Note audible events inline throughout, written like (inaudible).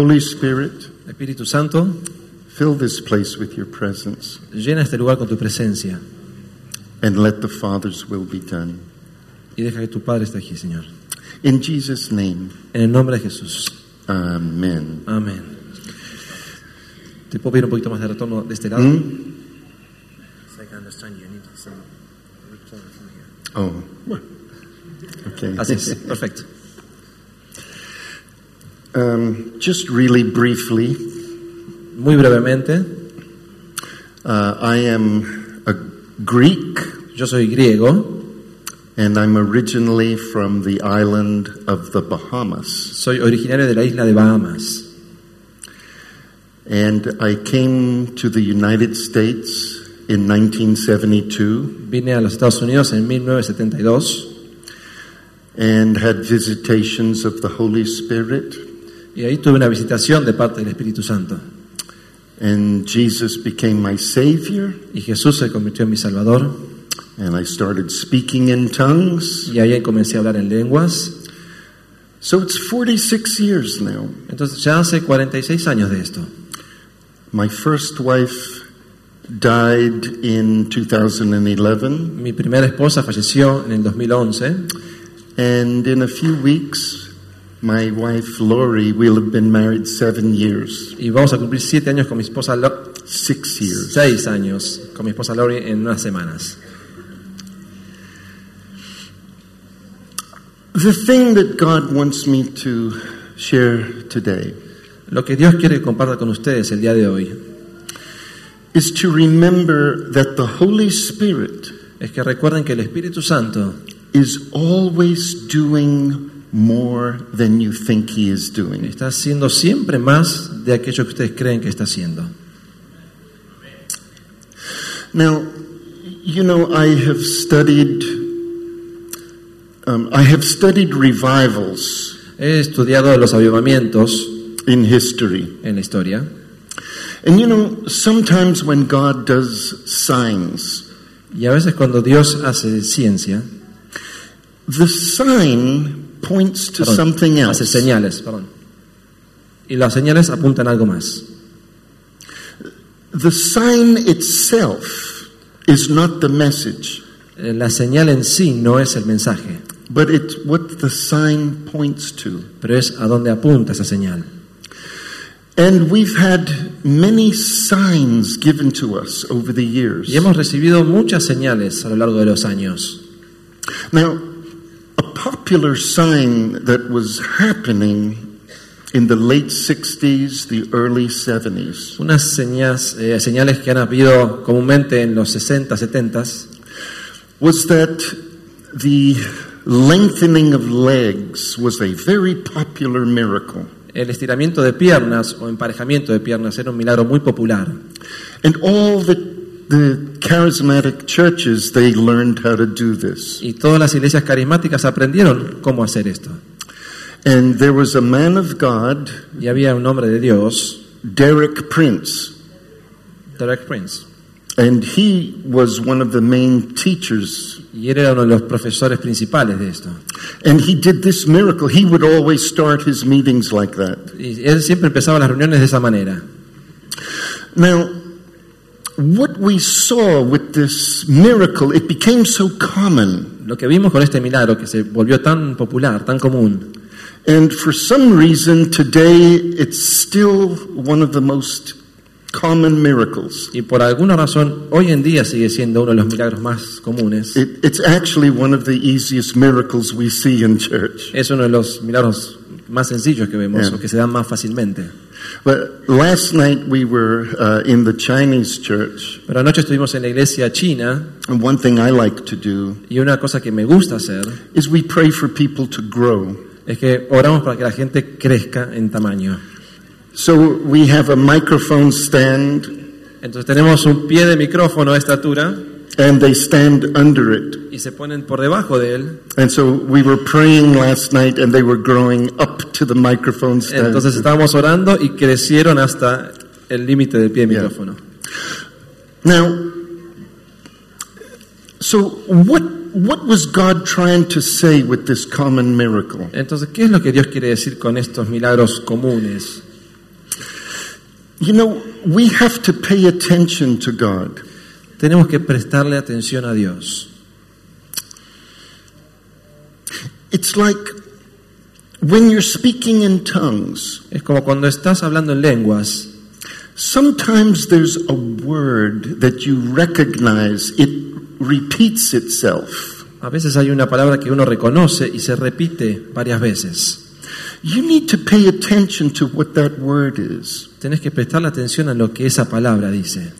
Holy Spirit, Espíritu Santo, fill this place with your presence llena este lugar con tu presencia and let the Father's will be done. y deja que tu Padre esté aquí, Señor. In Jesus' name, En el nombre de Jesús. Amen. Amén. ¿Te puedo pedir un poquito más de retorno de este lado? ¿Mm? So I can understand you. Need some return from here. Oh, okay. Así es, perfecto. Um, just really briefly, Muy brevemente, uh, I am a Greek yo soy griego, and I'm originally from the island of the Bahamas. soy originario de la isla de Bahamas. And I came to the United States in 1972 Vine a los Estados Unidos en 1972 and had visitations of the Holy Spirit. Y ahí tuve una visitación de parte del Espíritu Santo. And Jesus became my Savior, Y Jesús se convirtió en mi Salvador and I started speaking in tongues. y ahí comencé a hablar en lenguas. So it's 46 years now. Entonces ya hace 46 años de esto. My first wife died in 2011, Mi primera esposa falleció en el 2011 and in a few weeks, my wife Lori will have been married seven years. y vamos a cumplir siete años con mi esposa Lo- Six years. seis años con mi esposa Lori en unas semanas. The thing that God wants me to share today Lo que Dios quiere que comparta con ustedes el día de hoy is to remember that the Holy Spirit es que recuerden que el Espíritu Santo is always doing more than you think He is doing. está haciendo siempre más de aquello que ustedes creen que está haciendo. Now, you know, I have studied. Um, I have studied revivals He estudiado los avivamientos in history, en la historia and you know, sometimes when God does signs, y a veces cuando Dios hace ciencia, the sign points to perdón, something hace else. señales, perdón. Y las señales apuntan a algo más. The sign itself is not the message, Eh, La señal en sí no es el mensaje, but it's what the sign points to. pero es a dónde apunta esa señal. And we've had many signs given to us over the years. Y hemos recibido muchas señales a lo largo de los años. Now, popular sign that was happening in the late 60s, the early 70s, Unas señas- eh, señales que han habido comúnmente en los 60, 70 was that the lengthening of legs was a very popular miracle. El estiramiento de piernas o emparejamiento de piernas era un milagro muy popular. And all the, the charismatic churches, they learned how to do this. Y todas las iglesias carismáticas aprendieron cómo hacer esto. And there was a man of God, Y había un hombre de Dios, Derek Prince, Derek Prince, and he was one of the main teachers y él era uno de los profesores principales de esto. And he did this miracle. He would always start his meetings like that. Y él siempre empezaba las reuniones de esa manera. Now, what we saw with this miracle, it became so common. Lo que vimos con este milagro, que se volvió tan popular, tan común, And for some reason, today, it's still one of the most common miracles. y por alguna razón hoy en día sigue siendo uno de los milagros más comunes. It, it's actually one of the easiest miracles we see in church. Es uno de los milagros más sencillos que vemos Yeah. o que se dan más fácilmente. But last night we were uh, in the Chinese church, Pero anoche estuvimos en la iglesia china and one thing I like to do y una cosa que me gusta hacer is we pray for people to grow. es que oramos para que la gente crezca en tamaño. So we have a microphone stand, Entonces tenemos un pie de micrófono de estatura and they stand under it. y se ponen por debajo de él. And so we were praying last night, and they were growing up to the microphone stand. Entonces estábamos orando y crecieron hasta el límite del pie de Yeah. micrófono. Now, so what what was God trying to say with this common miracle? Entonces, ¿qué es lo que Dios quiere decir con estos milagros comunes? You know, we have to pay attention to God. Tenemos que prestarle atención a Dios. It's like when you're speaking in tongues, Es como cuando estás hablando en lenguas, sometimes there's a word that you recognize, it repeats itself. a veces hay una palabra que uno reconoce y se repite varias veces. You need to pay attention to what that word is. Tenés que prestarle atención a lo que esa palabra dice.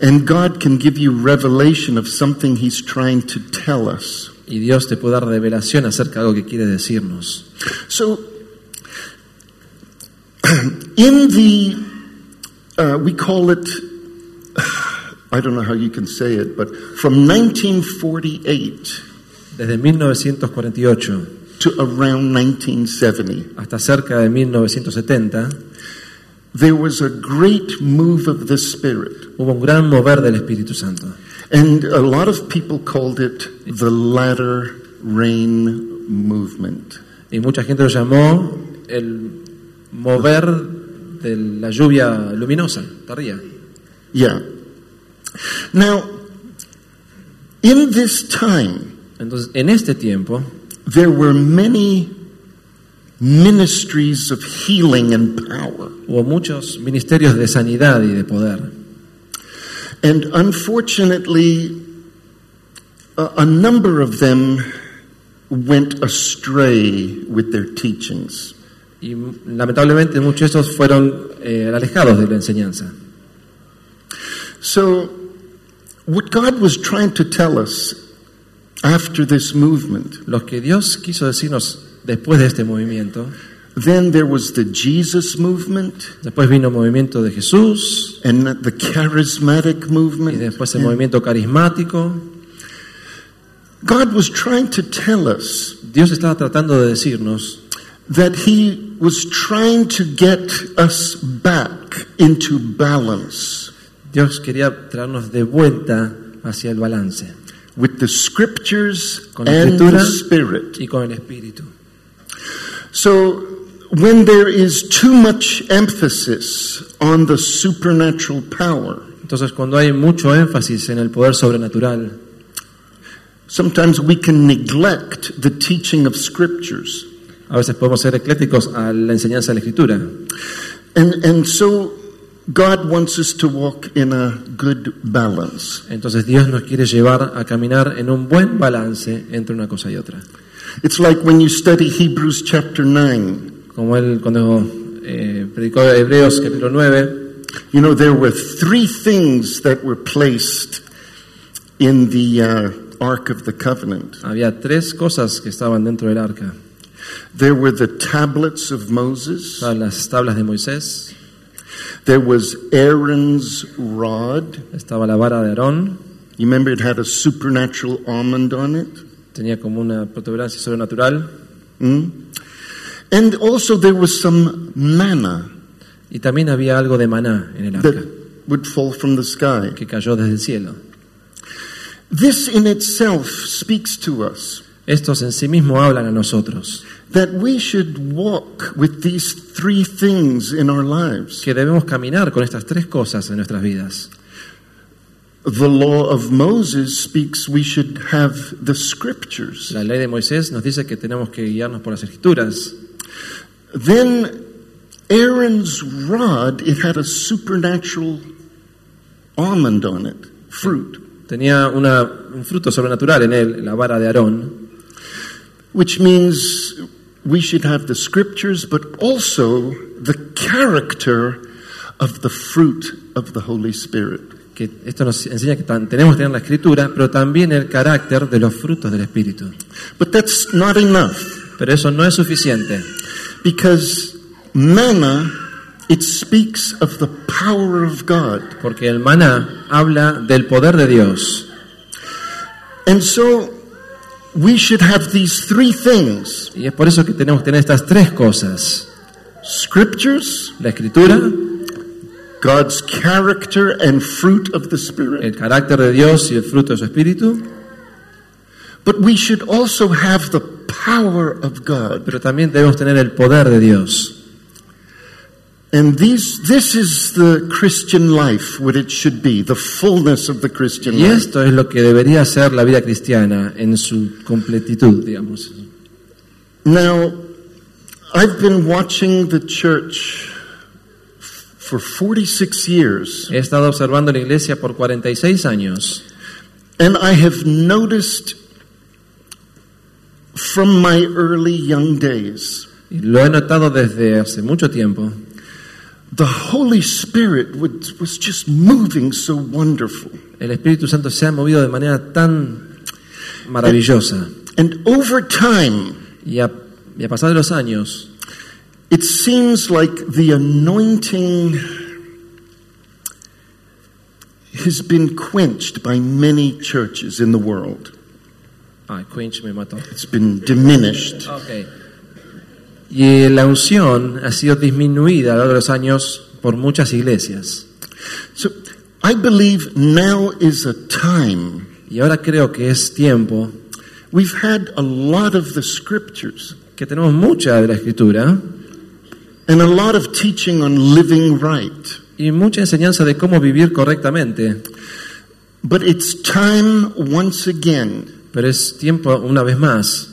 And God can give you revelation of something He's trying to tell us. Y Dios te puede dar revelación acerca de algo que quiere decirnos. So, (clears throat) in the, uh, we call it, (sighs) I don't know how you can say it, but from 1948 Desde 1948 to around 1970, hasta cerca de 1970 there was a great move of the Spirit. hubo un gran mover del Espíritu Santo. And a lot of people called it the latter rain movement. Y mucha gente lo llamó el mover de la lluvia luminosa, tardía. Yeah. Now, in this time, Entonces, en este tiempo there were many ministries of healing and power. hubo muchos ministerios de sanidad y de poder. And unfortunately, a, a number of them went astray with their teachings. Y lamentablemente muchos de estos fueron eh, alejados de la enseñanza. So, what God was trying to tell us after this movement, Lo que Dios quiso decirnos después de este movimiento, then there was the Jesus movement después vino el movimiento de Jesús and the charismatic y movement. después el movimiento carismático. God was trying to tell us Dios estaba tratando de decirnos that He was trying to get us back into balance Dios quería traernos de vuelta hacia el balance with the scriptures Con la and escritura. the Spirit. y con el Espíritu. So, when there is too much emphasis on the supernatural power, Entonces, cuando hay mucho énfasis en el poder sobrenatural, sometimes we can neglect the teaching of scriptures. a veces podemos ser ecléticos a la enseñanza de la Escritura. And, and so, God wants us to walk in a good balance. Entonces, Dios nos quiere llevar a caminar en un buen balance entre una cosa y otra. It's like when you study Hebrews chapter 9. Como él cuando eh, predicó Hebreos capítulo 9, You know, there were three things that were placed in the uh, Ark of the Covenant. había tres cosas que estaban dentro del arca. There were the tablets of Moses. Las tablas de Moisés, There was Aaron's rod. estaba la vara de Aarón, You remember it had a supernatural almond on it? Tenía como una protuberancia sobrenatural, Mm? And also there was some manna y también había algo de maná en el arca, that would fall from the sky. que cayó desde el cielo. This in itself speaks to us Estos en sí mismos hablan a nosotros, that we should walk with these three things in our lives. que debemos caminar con estas tres cosas en nuestras vidas. The law of Moses speaks we should have the scriptures. La ley de Moisés nos dice que tenemos que guiarnos por las escrituras. Then Aaron's rod, it had a supernatural almond on it, fruit, Tenía una- un fruto sobrenatural en él, la vara de Aarón, which means we should have the scriptures, but also the character of the fruit of the Holy Spirit. Que esto nos enseña que tenemos que tener la escritura, pero también el carácter de los frutos del Espíritu. But that's not enough Pero eso no es suficiente, because manna, it speaks of the power of God. porque el maná habla del poder de Dios. And so we should have these three things Y es por eso que tenemos que tener estas tres cosas. scriptures, La escritura, God's character and fruit of the Spirit. el carácter de Dios y el fruto de su Espíritu, But we should also have the power of God. pero también debemos tener el poder de Dios. And these, this is the Christian life, what it should be, the fullness of the Christian life. Y esto es lo que debería ser la vida cristiana en su completitud, digamos. Now, I've been watching the church for 46 years, He estado observando la iglesia por 46 años and I have noticed from my early young days y lo he notado desde hace mucho tiempo. the Holy Spirit would, was just moving so wonderful. El Espíritu Santo se ha movido de manera tan maravillosa And over time, y a, y a pasar de los años it seems like the anointing has been quenched by many churches in the world. Ay, Quench me mató. It's been diminished. Ok. Y la unción ha sido disminuida a lo largo de los años por muchas iglesias. So I believe now is a time. Y ahora creo que es tiempo We've had a lot of the scriptures que tenemos mucha de la escritura and a lot of teaching on living right. y mucha enseñanza de cómo vivir correctamente. But it's time once again Pero es tiempo, una vez más,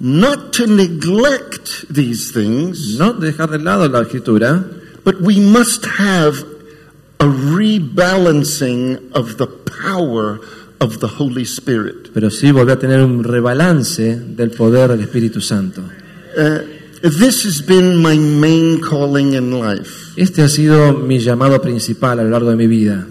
not to neglect these things, no dejar de lado la escritura, but we must have a rebalancing of the power of the Holy Spirit. pero sí volver a tener un rebalance del poder del Espíritu Santo. Uh, this has been my main calling in life. Este ha sido mi llamado principal a lo largo de mi vida.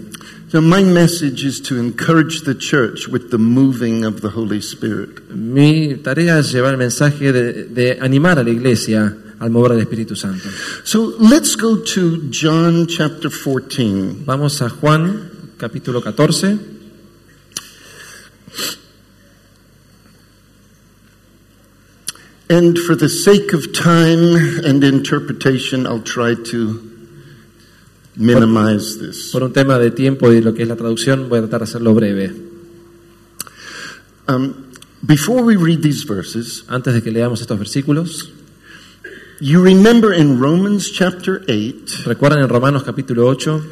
So my message is to encourage the church with the moving of the Holy Spirit. Mi tarea es llevar el mensaje de, de animar a la iglesia al mover del Espíritu Santo. So let's go to John chapter 14. Vamos a Juan capítulo 14. And for the sake of time and interpretation, I'll try to minimize this. Por un tema de tiempo y lo que es la traducción, voy a tratar de hacerlo breve. Um, before we read these verses, Antes de que leamos estos versículos, you remember in Romans chapter 8, recuerdan en Romanos capítulo 8,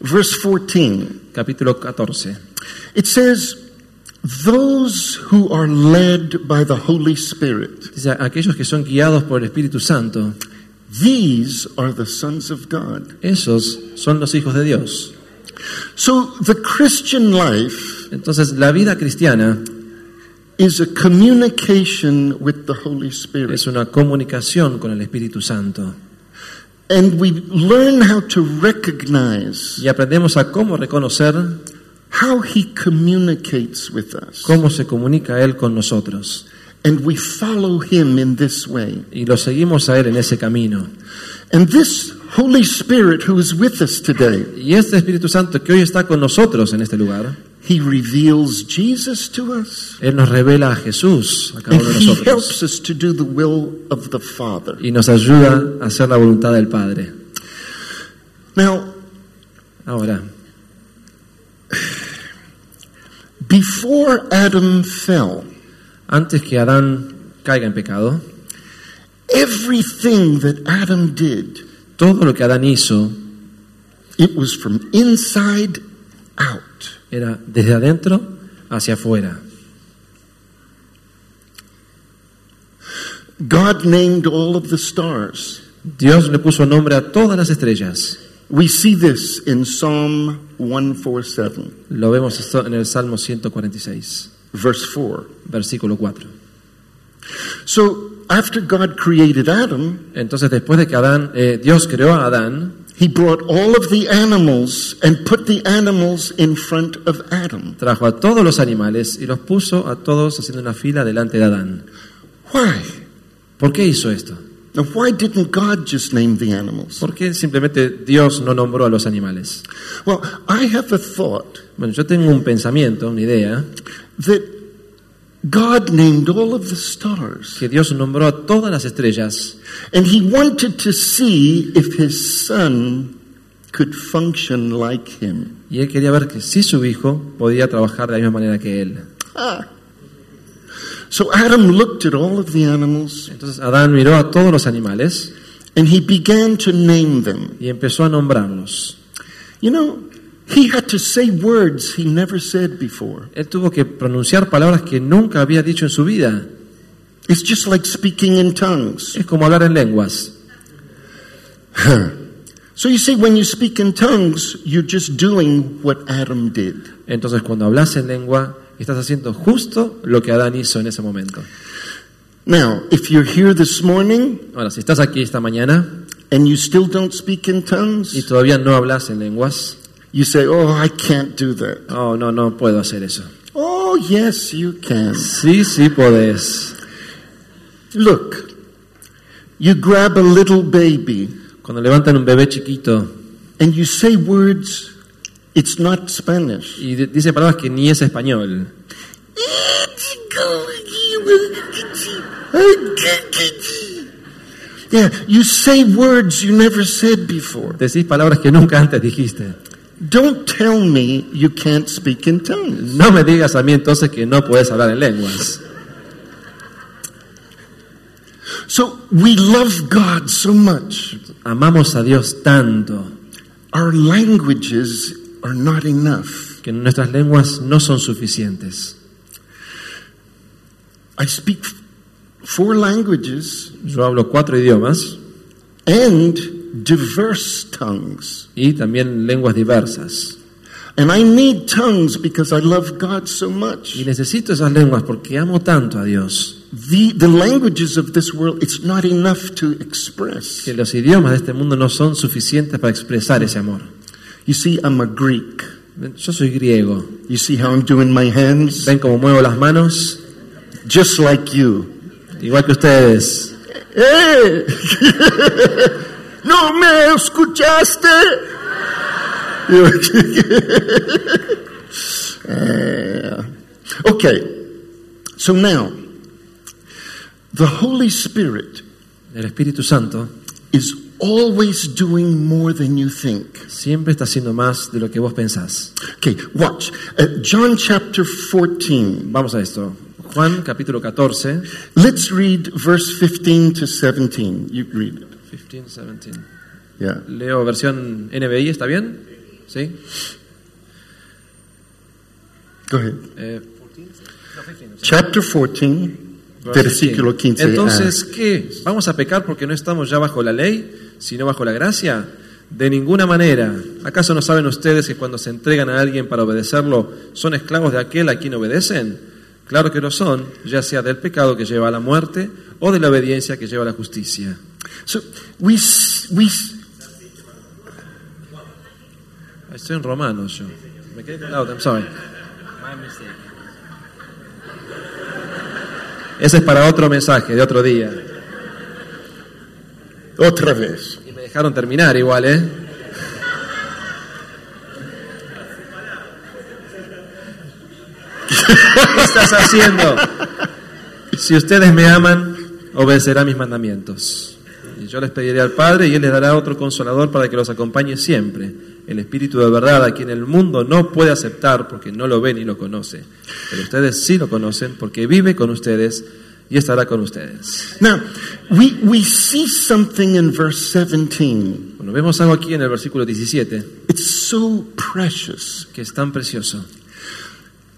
verse 14, capítulo 14. it says, Those who are led by the Holy Spirit, Dice, aquellos que son guiados por el Espíritu Santo, these are the sons of God. esos son los hijos de Dios. So the Christian life Entonces, la vida cristiana is a communication with the Holy Spirit. es una comunicación con el Espíritu Santo. And we learn how to recognize Y aprendemos a cómo reconocer how He communicates with us. cómo se comunica Él con nosotros. And we follow Him in this way. Y lo seguimos a Él en ese camino. And this Holy Spirit who is with us today, Y este Espíritu Santo que hoy está con nosotros en este lugar, He reveals Jesus to us. Él nos revela a Jesús a cada uno de He helps us to do the will of the Father. Y nos ayuda a hacer la voluntad del Padre. Now, Ahora, before Adam fell, antes que Adán caiga en pecado, everything that Adam did, todo lo que Adán hizo it was from inside out. era desde adentro hacia afuera. God named all of the stars. Dios le puso nombre a todas las estrellas. We see this in Psalm 147, Lo vemos esto en el Salmo 146, verse 4. versículo 4. So after God created Adam, Entonces, después de que Adán, eh, Dios creó a Adán, he brought all of the animals and put the animals in front of Adam. trajo a todos los animales y los puso a todos haciendo una fila delante de Adán. Why? ¿Por qué hizo esto? Now, why didn't God just name the animals? ¿Por qué simplemente Dios no nombró a los animales? Well, I have a thought Bueno, yo tengo un pensamiento, una idea, that God named all of the stars, que Dios nombró a todas las estrellas and he wanted to see if his son could function like him. y él quería ver que si su hijo podía trabajar de la misma manera que él. Ah. So Adam looked at all of the animals Entonces Adán miró a todos los animales and he began to name them. y empezó a nombrarlos. You know, he had to say words he never said before. Él tuvo que pronunciar palabras que nunca había dicho en su vida. It's just like speaking in tongues. Es como hablar en lenguas. (laughs) So you see, when you speak in tongues, you're just doing what Adam did. Entonces cuando hablas en lengua, estás haciendo justo lo que Adán hizo en ese momento. Now, if you're here this morning Ahora, si estás aquí esta mañana and you still don't speak in y tongues, todavía no hablas en lenguas, you say, Oh, I can't do that. oh, no, no puedo hacer eso. Oh, yes, you can. Sí, sí podés. Look, you grab a little baby Cuando levantan un bebé chiquito and you say words, it's not Spanish. y dice palabras que ni es español, Yeah, you say words you never said before. decís palabras que nunca antes dijiste. Don't tell me you can't speak in tongues. No me digas a mí entonces que no puedes hablar en lenguas. So we love God so much. Amamos a Dios tanto Our languages are not enough. que nuestras lenguas no son suficientes. I speak four languages Yo hablo cuatro idiomas and diverse tongues. y también lenguas diversas. And I need tongues because I love God so Y much. necesito esas lenguas porque amo tanto a Dios The, the languages of this world, it's not enough to express. que los idiomas de este mundo no son suficientes para expresar ese amor. You see, I'm a Greek. Yo soy griego. You see how I'm doing my hands? ¿Ven cómo muevo las manos? Just like you. Igual que ustedes. ¡Eh! (laughs) ¿No me escuchaste? Eh, (laughs) okay, so now, the Holy Spirit El Espíritu Santo is always doing more than you think. siempre está haciendo más de lo que vos pensás. Okay, watch. Uh, John chapter 14. Vamos a esto. Juan capítulo 14. Let's read verse 15 to 17. You read it. 15, 17. Yeah. Leo versión NBI, ¿está bien? ¿Sí? Go ahead. Eh, Chapter 14, verse versículo 15. Entonces, ¿qué? ¿Vamos a pecar porque no estamos ya bajo la ley, sino bajo la gracia? De ninguna manera. ¿Acaso no saben ustedes que cuando se entregan a alguien para obedecerlo, son esclavos de aquel a quien obedecen? Claro que lo son, ya sea del pecado que lleva a la muerte o de la obediencia que lleva a la justicia. So we we Estoy en Romanos yo. Me quedé I'm sorry. Ese es para otro mensaje de otro día. Otra vez. Y me dejaron terminar igual, ¿eh? ¿Qué estás haciendo? Si ustedes me aman, obedecerán mis mandamientos. Y yo les pediré al Padre y Él les dará otro consolador para que los acompañe siempre. El Espíritu de verdad, a quien el mundo no puede aceptar porque no lo ve ni lo conoce. Pero ustedes sí lo conocen porque vive con ustedes y estará con ustedes. Now, we we see something in verse 17. Bueno, vemos algo aquí en el versículo 17 It's so precious que es tan precioso.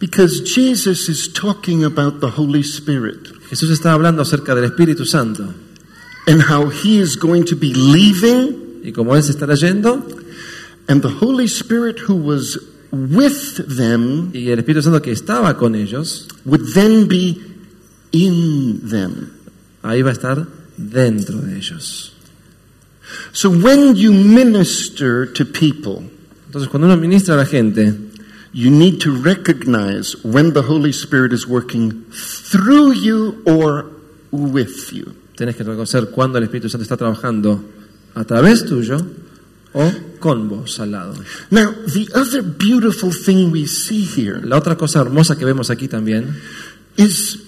because Jesus is talking about the Holy Spirit Jesús está hablando acerca del Espíritu Santo and how he is going to be leaving y como Él se estará yendo and the Holy Spirit who was with them y el Espíritu Santo que estaba con ellos would then be in them. ahí va a estar dentro de ellos. So when you minister to people, Entonces, cuando uno ministra a la gente, you need to recognize when the Holy Spirit is working through you or with you. tenés que reconocer cuando el Espíritu Santo está trabajando a través tuyo o con vos al lado. Now, the other beautiful thing we see here La otra cosa hermosa que vemos aquí también is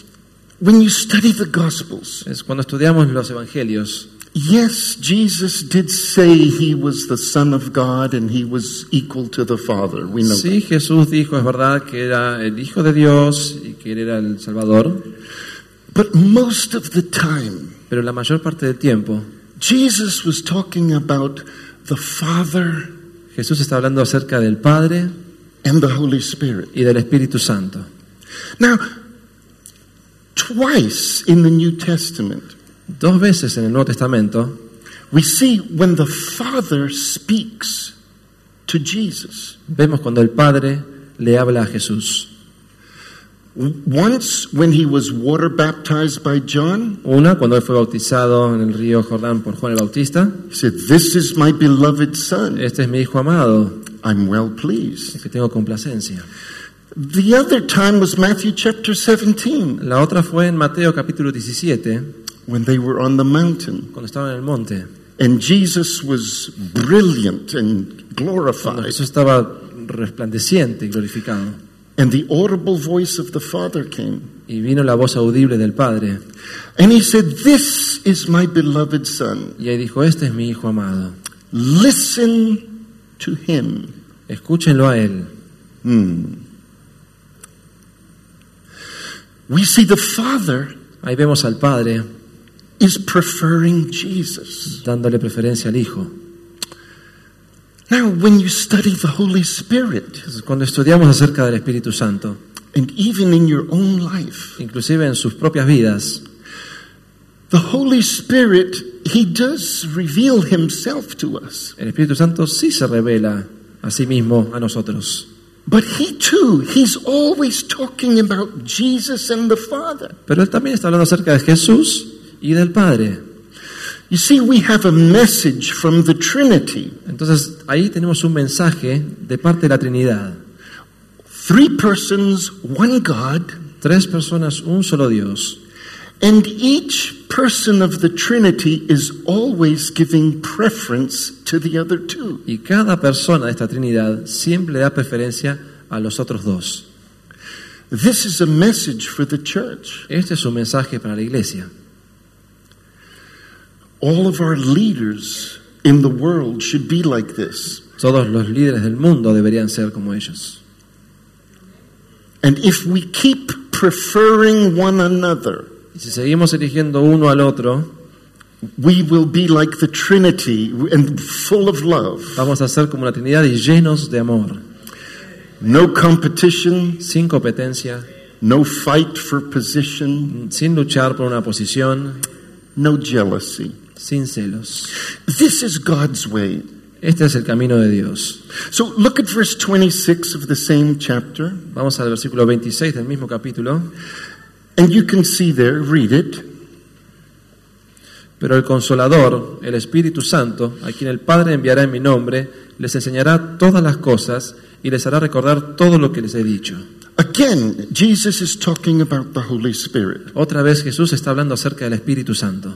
when you study the Gospels. es cuando estudiamos los evangelios. Yes, Jesus did say he was the Son of God and he was equal to the Father. We know Sí, Jesús dijo, es verdad, que era el Hijo de Dios y que él era el Salvador. But most of the time, pero la mayor parte del tiempo Jesus was talking about the Father Jesús está hablando acerca del Padre and the Holy Spirit. y del Espíritu Santo. Now, twice in the New Testament, Dos veces en el Nuevo Testamento we see when the Father speaks to Jesus. vemos cuando el Padre le habla a Jesús. Once when he was water baptized by John, Una, cuando él fue bautizado en el río Jordán por Juan el Bautista, he said, This is my beloved Son. este es mi Hijo amado, I'm well pleased. el que tengo complacencia. The other time was Matthew chapter 17 La otra fue en Mateo capítulo 17, when they were on the mountain cuando estaban en el monte, and Jesus was brilliant and cuando glorified. Jesús estaba resplandeciente y glorificado. And the audible voice of the Father came. Y vino la voz audible del Padre, And he said, This is my beloved Son. y ahí dijo, este es mi Hijo amado, Listen to him. escúchenlo a él. Hmm. We see the Father Ahí vemos al Padre is preferring Jesus. dándole preferencia al Hijo. Now, when you study the Holy Spirit, cuando estudiamos acerca del Espíritu Santo, and even in your own life, inclusive en sus propias vidas, the Holy Spirit, He does reveal Himself to us. el Espíritu Santo sí se revela a sí mismo a nosotros. But He too, He's always talking about Jesus and the Father. Pero Él también está hablando acerca de Jesús y del Padre. You see, we have a message from the Trinity. Entonces, ahí tenemos un mensaje de parte de la Trinidad. Three persons, one God, Tres personas, un solo Dios. and each person of the Trinity is always giving preference to the other two. Y cada persona de esta Trinidad siempre le da preferencia a los otros dos. This is a message for the church. Este es un mensaje para la iglesia. All of our leaders in the world should be like this. Todos los líderes del mundo deberían ser como ellos. And if we keep preferring one another, Y si seguimos eligiendo uno al otro, we will be like the Trinity and full of love. vamos a ser como la Trinidad y llenos de amor, No competition, sin competencia, no fight for position, sin luchar por una posición, no jealousy. sin celos. This is God's way. Este es el camino de Dios. So look at verse 26 of the same chapter, Vamos al versículo 26 del mismo capítulo. And you can see there, read it. Pero el consolador, el Espíritu Santo, a quien el Padre enviará en mi nombre, les enseñará todas las cosas y les hará recordar todo lo que les he dicho. Again, Jesus is talking about the Holy Spirit. Otra vez Jesús está hablando acerca del Espíritu Santo.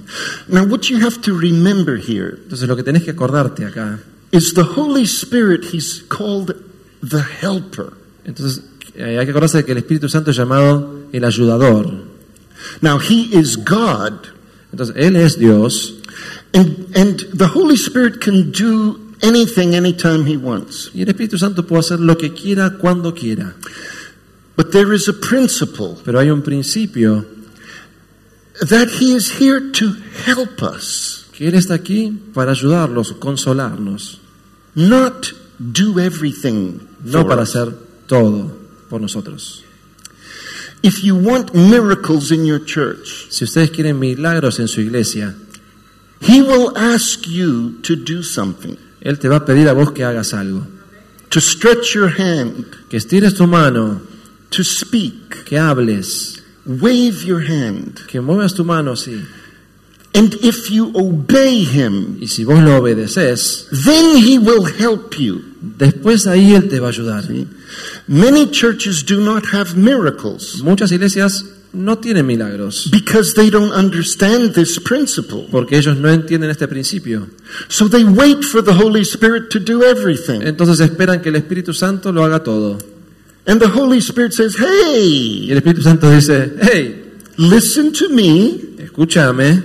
Now, what you have to remember here Entonces lo que tenés que acordarte acá, is the Holy Spirit, He's called the helper. entonces eh, hay que acordarse de que el Espíritu Santo es llamado el ayudador. Now, He is God, Entonces Él es Dios and, and the Holy Spirit can do anything anytime He wants. y el Espíritu Santo puede hacer lo que quiera cuando quiera. But there is a principle Pero hay un principio that He is here to help us, que Él está aquí para ayudarlos, consolarnos, not do everything. no for para us. hacer todo por nosotros. If you want miracles in your church, Si ustedes quieren milagros en su iglesia, He will ask you to do something, Él te va a pedir a vos que hagas algo. to stretch your hand, Que estires tu mano, to speak, que hables, wave your hand. que muevas tu mano así. And if you obey him, Y si vos lo obedeces, then he will help you. después ahí Él te va a ayudar. Many churches do not have miracles Muchas iglesias no tienen milagros because they don't understand this principle. porque ellos no entienden este principio. So they wait for the Holy Spirit to do everything. Entonces esperan que el Espíritu Santo lo haga todo. And the Holy Spirit says, Y Hey, el Espíritu Santo dice, hey, listen to me, escúchame,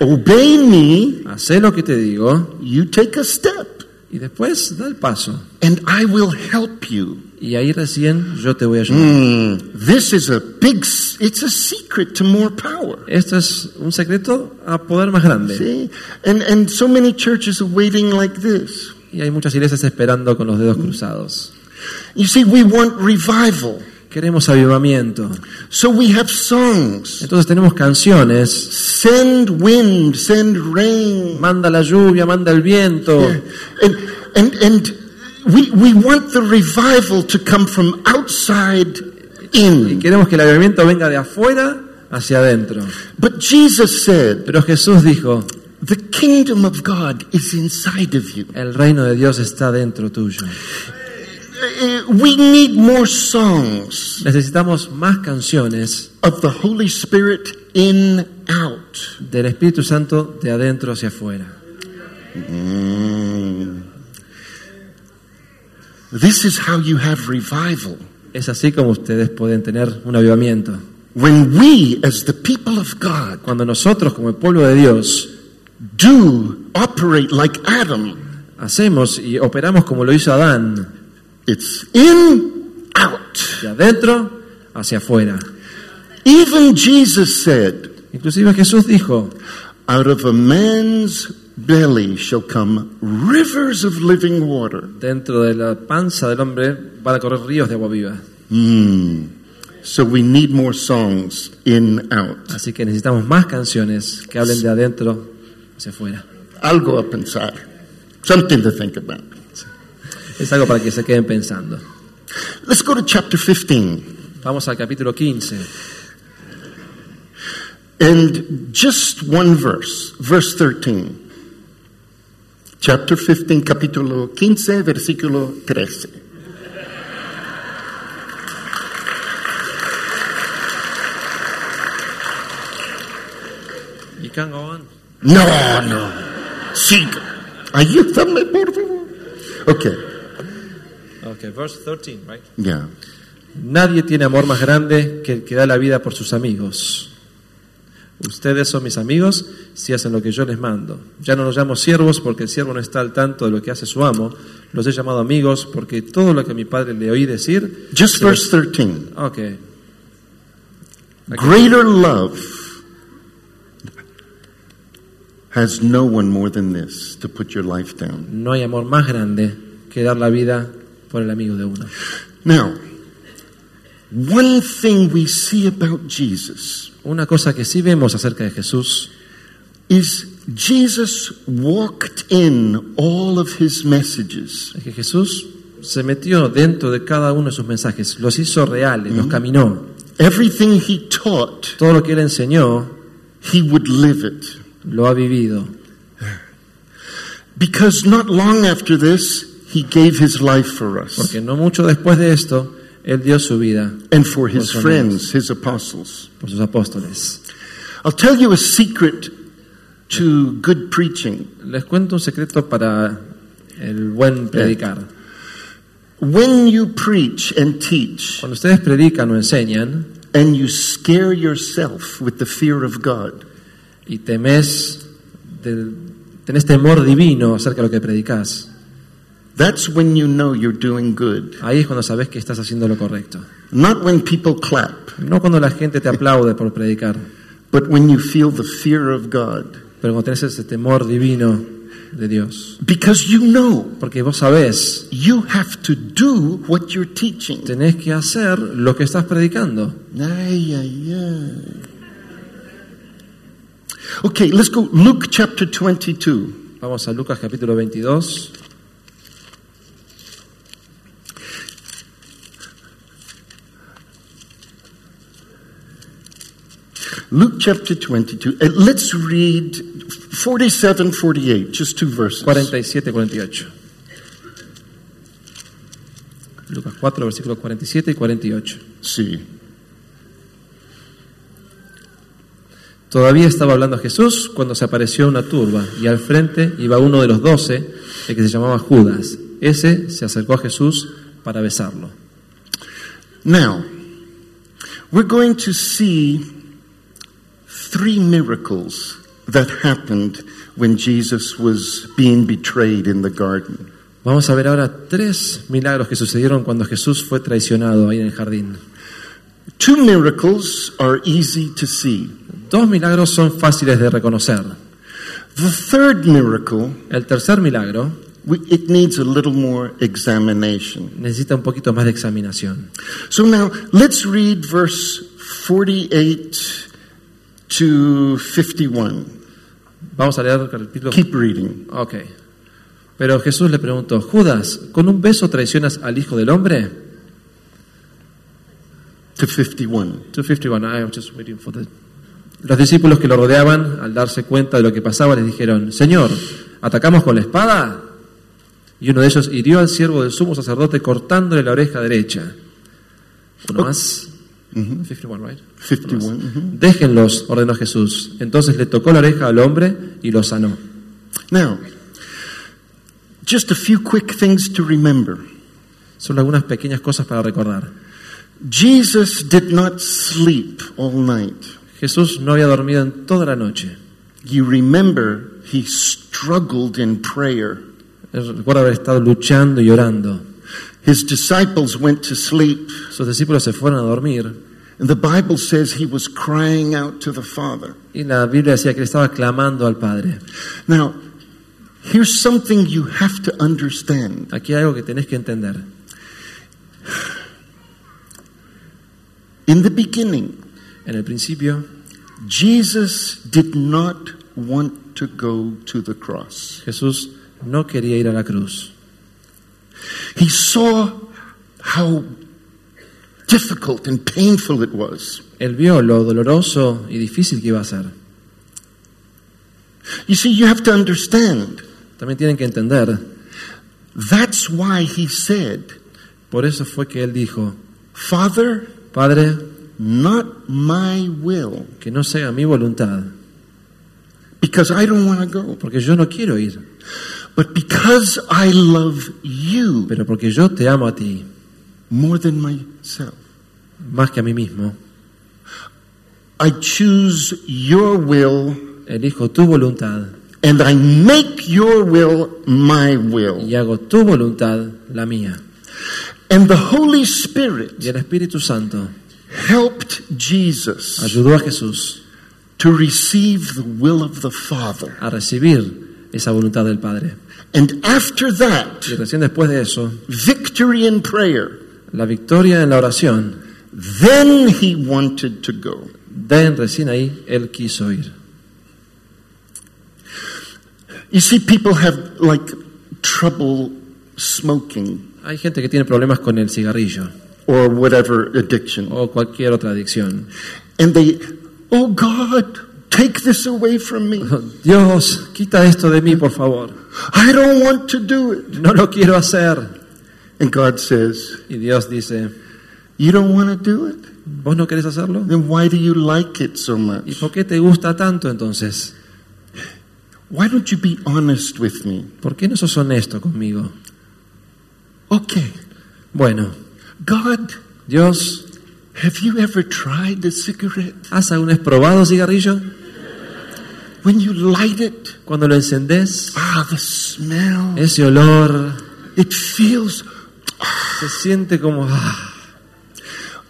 obey me, haz lo que te digo you take a step, y después da el paso. and I will help you. Y ahí recién yo te voy a ayudar. Mm, this is a big, it's a secret to more power. Esto es un secreto a poder más grande. See? And, and so many churches are waiting like this. Y hay muchas iglesias esperando con los dedos cruzados. You see, we want revival. Queremos avivamiento. So we have songs. Entonces tenemos canciones. Send wind, send rain. Manda la lluvia, manda el viento. And, and, and we, we want the revival to come from outside Y in. queremos que el avivamiento venga de afuera hacia adentro. But Jesus said, Pero Jesús dijo, the kingdom of God is inside of you. el reino de Dios está dentro tuyo. Uh, We need more songs Necesitamos más canciones of the Holy Spirit in out. del Espíritu Santo de adentro hacia afuera. This is how you have revival. Es así como ustedes pueden tener un avivamiento. When we, as the people of God, Cuando nosotros como el pueblo de Dios do operate like Adam, hacemos y operamos como lo hizo Adán, it's in, out. de adentro hacia afuera. Even Jesus said, Inclusive Jesús dijo, out of a man's belly shall come rivers of living water. dentro de la panza del hombre van a correr ríos de agua viva. Hmm. So we need more songs in, out. Así que necesitamos más canciones que hablen de adentro hacia afuera. I'll go up inside. Something to think about. Es algo para que se queden pensando. Let's go to chapter 15. Vamos al capítulo 15. And just one verse, verse 13. Chapter 15, capítulo 15, versículo 13. You can go on. No, no. Siga. Ayúdame, por favor. Okay, Okay, verse 13, right? yeah. Nadie tiene amor más grande que el que da la vida por sus amigos. Ustedes son mis amigos si hacen lo que yo les mando. Ya no los llamo siervos porque el siervo no está al tanto de lo que hace su amo. Los he llamado amigos porque todo lo que mi padre le oí decir. Just verse 13. Ok. Greater love has no one more than this to put your life down. No hay amor más grande que dar la vida por el amigo de uno. Now, one thing we see about Jesus Una cosa que sí vemos acerca de Jesús is Jesus walked in all of his messages. es que Jesús se metió dentro de cada uno de sus mensajes, los hizo reales, los mm-hmm. caminó. Everything he taught, Todo lo que él enseñó he would live it. lo ha vivido. Because not long after this, he gave his life for us Porque no mucho después de esto, él dio su vida and for his friends, his apostles. por sus apóstoles. I'll tell you a secret to good preaching. Les cuento un secreto para el buen eh, predicar. When you preach and teach Cuando ustedes predican o enseñan and you scare yourself with the fear of God, y temes, del- tenés temor divino acerca de lo que predicas, that's when you know you're doing good. ahí es cuando sabes que estás haciendo lo correcto. Not when people clap, No cuando la gente te aplaude por predicar, but when you feel the fear of God. pero cuando tenés ese temor divino de Dios. Because you know Porque vos sabés, you have to do what you're teaching. tenés que hacer lo que estás predicando. Ay, ay, ay. Okay, let's go. Luke chapter 22. Vamos a Lucas capítulo 22. Luke chapter 22. Uh, let's read 47, 48, just two verses. 47 48. Lucas 4, versículos 47 y 48. Sí. Todavía estaba hablando Jesús cuando se apareció una turba y al frente iba uno de los doce, el que se llamaba Judas. Ese se acercó a Jesús para besarlo. Now, we're going to see three miracles that happened when Jesus was being betrayed in the garden. Vamos a ver ahora tres milagros que sucedieron cuando Jesús fue traicionado ahí en el jardín. Two miracles are easy to see. Dos milagros son fáciles de reconocer. The third miracle, El tercer milagro it needs a little more examination. necesita un poquito más de examinación. So now let's read verse 48 to 51. Vamos a leer el capítulo. Keep reading. Ok. Pero Jesús le preguntó, Judas, ¿con un beso traicionas al Hijo del Hombre? To 51. 251, I was just waiting for the- Los discípulos que lo rodeaban, al darse cuenta de lo que pasaba, les dijeron, Señor, ¿atacamos con la espada? Y uno de ellos hirió al siervo del sumo sacerdote cortándole la oreja derecha. Uno más. 51, right? 51. mhm. Déjenlos, ordenó Jesús. Entonces le tocó la oreja al hombre y lo sanó. Now, just a few quick things to remember. Son algunas pequeñas cosas para recordar. Jesus did not sleep all night. Jesús no había dormido en toda la noche. You remember he struggled in prayer. Recuerda haber estado luchando y orando. His disciples went to sleep, Sus discípulos se fueron a dormir and the Bible says he was crying out to the Father. y la Biblia decía que él estaba clamando al Padre. Now, here's something you have to understand. Aquí hay algo que tenés que entender. In the beginning, En el principio, Jesus did not want to go to the cross. Jesús no quería ir a la cruz. He saw how difficult and painful it was. Él vio lo doloroso y difícil que iba a ser. You see, you have to understand. También tienen que entender, That's why he said, por eso fue que él dijo, Father, Padre, not my will, que no se haga mi voluntad, because I don't want to go, porque yo no quiero ir, but because I love you pero porque yo te amo a ti, more than myself. Más que a mí mismo. I choose your will Elijo tu voluntad and I make your will my will. y hago tu voluntad la mía. And the Holy Spirit Y el Espíritu Santo helped Jesus ayudó a Jesús to receive the will of the Father. a recibir esa voluntad del Padre. And after that, Y recién después de eso, victory in prayer, la victoria en la oración, then he wanted to go. Then recién ahí, él quiso ir. You see, people have like trouble smoking Hay gente que tiene problemas con el cigarrillo or whatever addiction. o cualquier otra adicción. And they, oh God, take this away from me. (laughs) Dios, quita esto de mí, por favor. I don't want to do it. No lo quiero hacer. And God says, Y Dios dice, You don't want to do it? ¿vos no querés hacerlo? Then why do you like it so ¿Y much? por qué te gusta tanto entonces? Why don't you be honest with me? ¿Por qué no sos honesto conmigo? Okay, Bueno, God, Dios, have you ever tried a cigarette? ¿has alguna vez probado cigarrillo? When you light it, Cuando lo encendés, ah, the smell, ese olor it feels. se siente como... ah.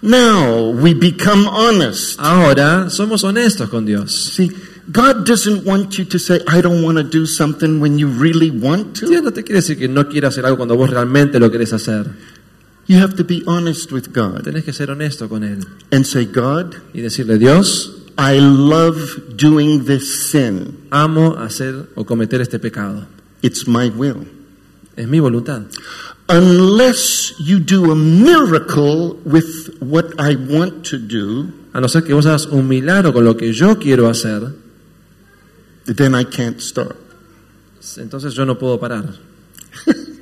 Now we become honest. Ahora somos honestos con Dios. See, God doesn't want you to say, I don't want to do something when you really want to. Dios no te quiere decir que no quiera hacer algo cuando vos realmente lo querés hacer. You have to be honest with God Tenés que ser honesto con Él and say, God, y decirle, Dios, I love doing this sin. amo hacer o cometer este pecado. It's my will. Es mi voluntad. Unless you do a miracle with what I want to do, A no ser que vos hagas un milagro con lo que yo quiero hacer, then I can't start. entonces yo no puedo parar. (laughs)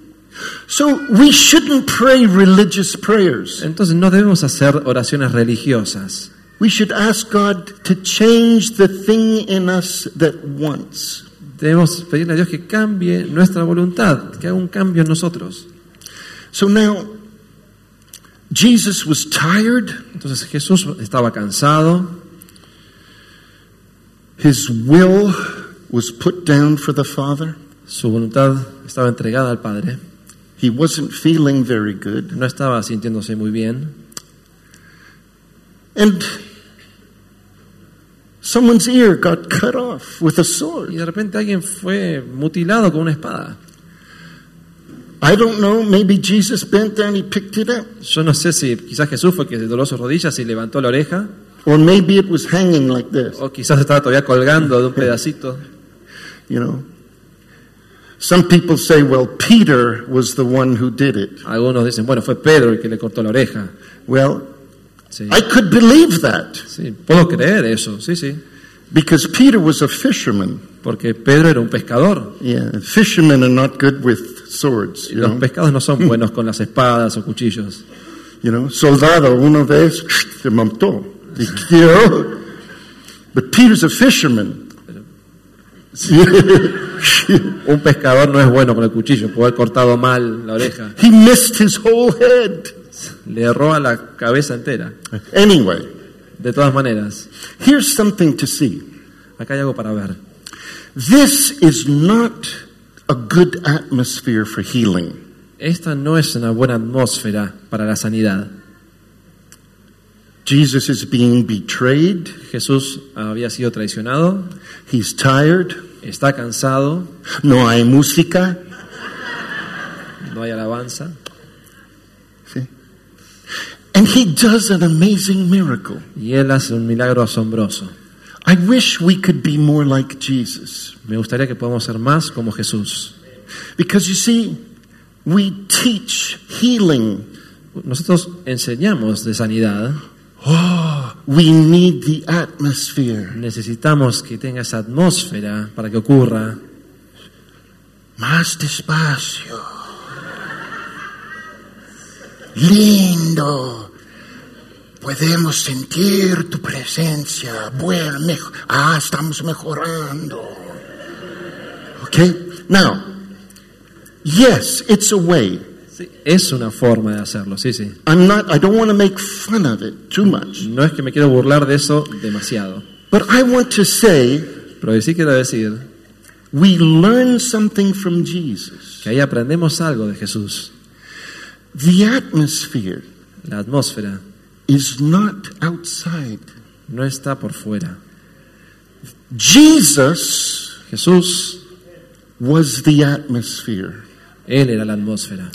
So we shouldn't pray religious prayers. Entonces no debemos hacer oraciones religiosas. We should ask God to change the thing in us that wants. Debemos pedirle a Dios que cambie nuestra voluntad, que haga un cambio en nosotros. So now, Jesus was tired. Entonces Jesús estaba cansado, His will was put down for the Father. su voluntad estaba entregada al Padre, He wasn't feeling very good. no estaba sintiéndose muy bien. And someone's ear got cut off with a Y sword. de repente alguien fue mutilado con una espada. I don't know, maybe Jesus bent down, he picked it up. Yo no sé si quizás Jesús fue que se dobló sus rodillas y levantó la oreja, Or maybe it was hanging like this, o quizás estaba todavía colgando de un pedacito. (laughs) you know. Some people say, well, Peter was the one who did it. Algunos dicen, bueno, fue Pedro el que le cortó la oreja. Well, Sí, I could believe that sí, puedo creer eso, sí, sí. because Peter was a fisherman. Porque Pedro era un pescador. Yeah, fishermen are not good with swords, you los know. pescados no son (laughs) buenos con las espadas o cuchillos. You know, soldado una vez (laughs) se montó. Y tiró. But Peter's a fisherman. (laughs) Un pescador no es bueno con el cuchillo, puede haber cortado mal la oreja. he missed his whole head. Le erró a la cabeza entera. Anyway, De todas maneras, here's something to see. acá hay algo para ver. This is not a good atmosphere for healing. Esta no es una buena atmósfera para la sanidad. Jesus is being betrayed. Jesús había sido traicionado, He's tired. está cansado, No hay música. no hay alabanza. And he does an amazing miracle. Y él hace un milagro asombroso. I wish we could be more like Jesus. Me gustaría que podamos ser más como Jesús. Because you see, we teach healing. Nosotros enseñamos de sanidad, Oh, we need the atmosphere. necesitamos que tenga esa atmósfera para que ocurra. Más despacio. Lindo. Podemos sentir tu presencia. Bueno, mejo- ah, estamos mejorando. Okay? Now, yes, it's a way. Sí, es una forma de hacerlo, sí, sí. I'm not, I don't want to make fun of it too much. No es que me quiero burlar de eso demasiado, But I want to say pero sí quiero decir we learn something from Jesus. que ahí aprendemos algo de Jesús. The atmosphere La atmósfera is not outside. no está por fuera. Jesus Jesús, was the atmosphere. Él era la atmósfera.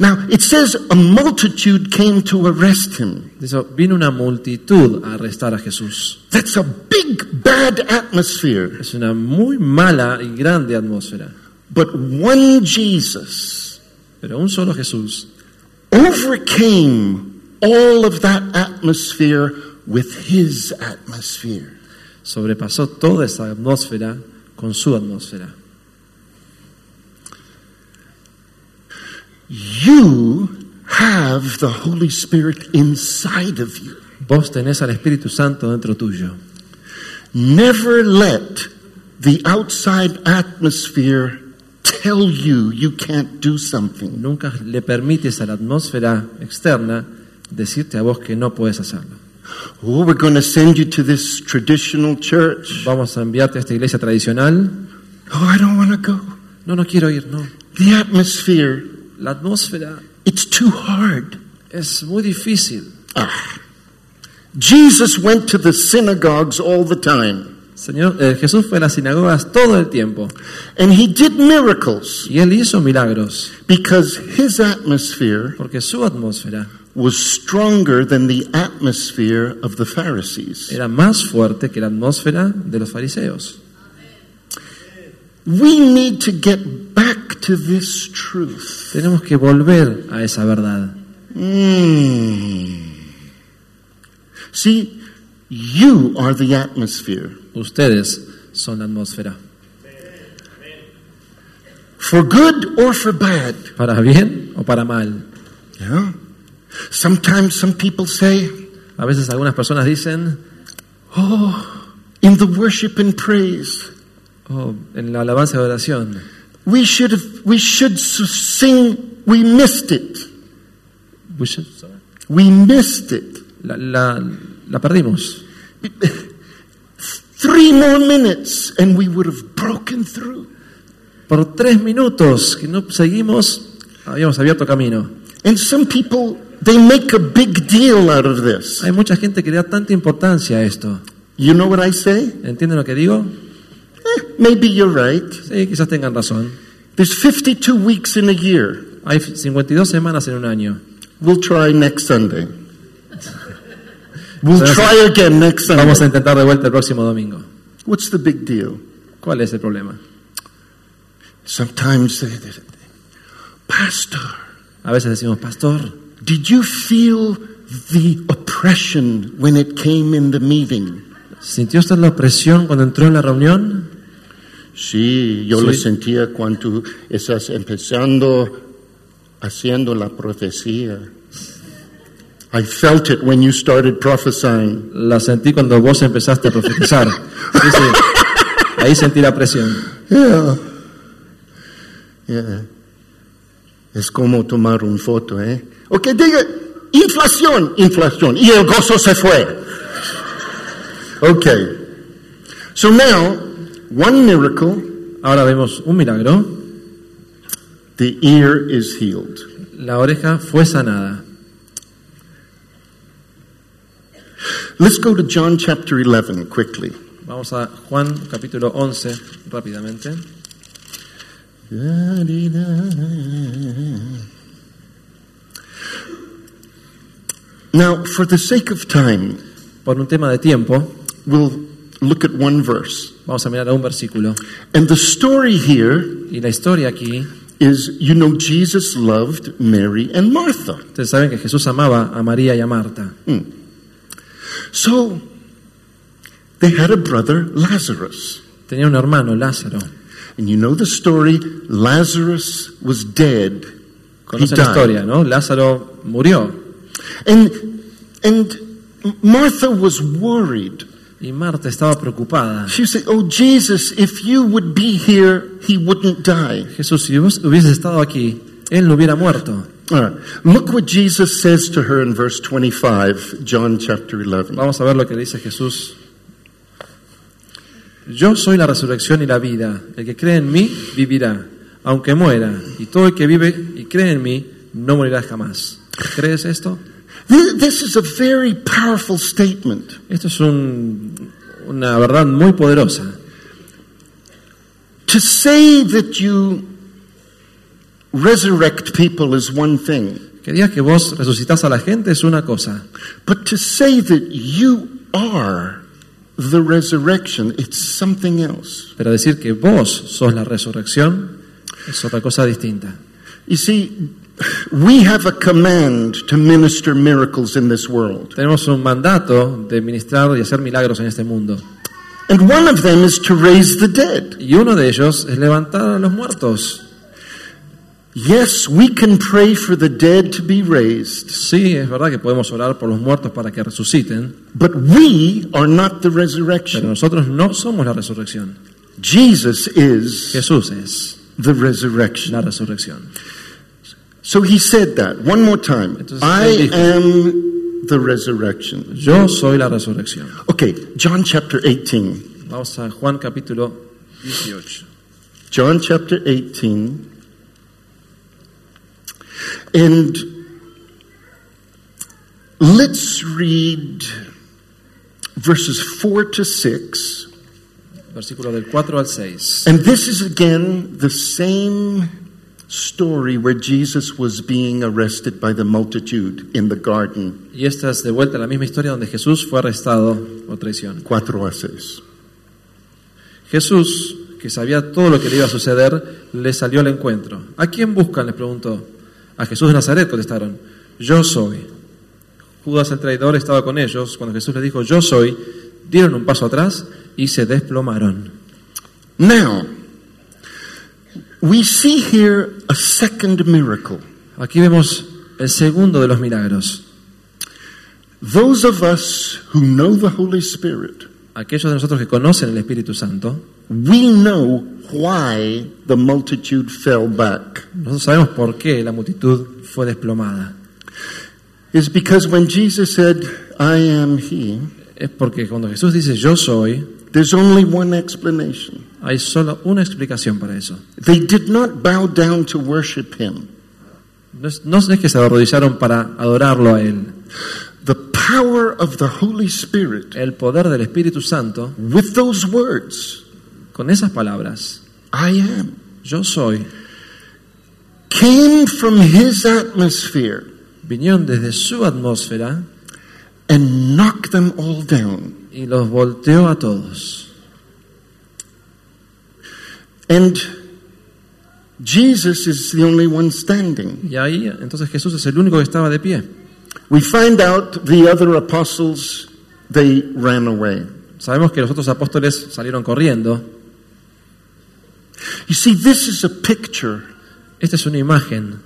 Now, it says a multitude came to arrest him. Dice, vino una multitud a arrestar a Jesús. That's a big, bad atmosphere. Es una muy mala y grande atmósfera. But one Jesus Pero un solo Jesús overcame all of that atmosphere with his atmosphere. sobrepasó toda esa atmósfera con su atmósfera. You have the Holy Spirit inside of you. Vos tenés al Espíritu Santo dentro tuyo. Never let the outside atmosphere tell you you can't do something. Nunca le permites a la atmósfera externa decirte a vos que no puedes hacerlo. Oh, we're going to send you to this traditional church. Vamos a enviarte a esta iglesia tradicional. Oh, I don't want to go. No, no quiero ir, no. The atmosphere, La atmósfera it's too hard. es muy difícil. Ah. Jesus went to the synagogues all the time, Señor, eh, Jesús fue a las sinagogas todo el tiempo and he did miracles y él hizo milagros because his atmosphere porque su atmósfera was stronger than the atmosphere of the Pharisees. era más fuerte que la atmósfera de los fariseos. We need to get back to this truth. Tenemos que volver a esa verdad. Mm. See, you are the atmosphere. Ustedes son la atmósfera. For good or for bad. Para bien o para mal. Yeah. Sometimes some people say, A veces algunas personas dicen, in the worship and praise, oh, en la alabanza de oración, we should have, we should sing, we missed it. we should- sorry. We missed it. la, la- la perdimos. (laughs) Three more minutes and we would have broken through. Por tres minutos que no seguimos, habíamos abierto camino. And some people, they make a big deal out of this. Hay mucha gente que le da tanta importancia a esto. You know what I say? ¿Entienden lo que digo? Eh, maybe you're right. Sí, quizás tengan razón. There's 52 weeks in a year. Hay 52 semanas en un año. We'll try next Sunday. We'll try again next Vamos a Sunday. intentar de vuelta el próximo domingo. What's the big deal? ¿Cuál es el problema? Sometimes they, they- Pastor, A veces decimos, pastor, did you feel the oppression when it came in the meeting? ¿sintió usted la opresión cuando entró en la reunión? Sí, yo Sí. lo sentía cuando estás empezando haciendo la profecía. I felt it when you started prophesying. La sentí cuando vos empezaste a profetizar. Sí, sí. Ahí sentí la presión. Yeah. Yeah. Es como tomar un foto, ¿eh? Ok, diga, inflación, inflación. Y el gozo se fue. Okay. So now, one miracle, Ahora vemos un milagro. the ear is healed. La oreja fue sanada. Let's go to John chapter 11 quickly. Vamos a Juan capítulo 11 rápidamente. Now, for the sake of time, Por un tema de tiempo, we'll look at one verse. vamos a mirar a un versículo. And the story here Y la historia aquí, is you know, Jesus loved Mary and Martha. ustedes saben que Jesús amaba a María y a Marta. Hmm. So they had a brother, Lazarus. Tenía un hermano, Lázaro. And you know the story Lazarus was dead. Conocen la historia, ¿no? Lázaro murió And, and Martha was worried. y Marta estaba preocupada. She said, Oh, Jesus, if you would be here, he wouldn't die. Jesús, si vos hubieses estado aquí, él no hubiera muerto. All right. Look what Jesus says to her in verse 25, John chapter 11. Vamos a ver lo que dice Jesús. Yo soy la resurrección y la vida. El que cree en mí vivirá, aunque muera. Y todo el que vive y cree en mí no morirá jamás. ¿Crees esto? This, this is a very powerful statement. Esto es un- una verdad muy poderosa. To say that you resurrect people is one thing, Que digas que vos resucitás a la gente es una cosa, but to say that you are the resurrection, it's something else. pero decir que vos sos la resurrección es otra cosa distinta. You see, we have a command to minister miracles in this world, Tenemos un mandato de ministrar y hacer milagros en este mundo. and one of them is to raise the dead. Y uno de ellos es levantar a los muertos. Yes, we can pray for the dead to be raised, Sí, es verdad que podemos orar por los muertos para que resuciten, but we are not the pero resurrection. nosotros no somos la resurrección. Jesus is Jesús es the resurrection. la resurrección. So he said that one more time. Entonces, I dijo- am the resurrection. Yo soy la resurrección. Okay, John chapter 18. Vamos a Juan capítulo 18. John chapter 18. And let's read verses 4 to 6. Versículo del 4 al 6. And this is again the same story where Jesus was being arrested by the multitude in the garden. Y esta es de vuelta la misma historia donde Jesús fue arrestado por traición. 4 a 6. Jesús, que sabía todo lo que le iba a suceder, le salió al encuentro. ¿A quién buscan? les preguntó. A Jesús de Nazaret contestaron. Yo soy. Judas el traidor estaba con ellos. Cuando Jesús les dijo, yo soy, dieron un paso atrás y se desplomaron. Now, we see here a second miracle. Aquí vemos el segundo de los milagros. Those of us who know the Holy Spirit, Aquellos de nosotros que conocen el Espíritu Santo, we know why the multitude fell back. nosotros sabemos por qué la multitud fue desplomada. Is because when Jesus said, I am He, Es porque cuando Jesús dice yo soy, there's only one explanation. hay solo una explicación para eso. They did not bow down to worship Him. No es, no es que se arrodillaron para adorarlo a Él. The power of the Holy Spirit, El poder del Espíritu Santo, with those words, con esas palabras, I am, yo soy, came from His atmosphere vinieron desde su atmósfera and knocked them all down. y los volteó a todos. And Jesus is the only one standing. Y ahí entonces Jesús es el único que estaba de pie. We find out the other apostles, they ran away. Sabemos que los otros apóstoles salieron corriendo. You see, this is a picture Esta es una imagen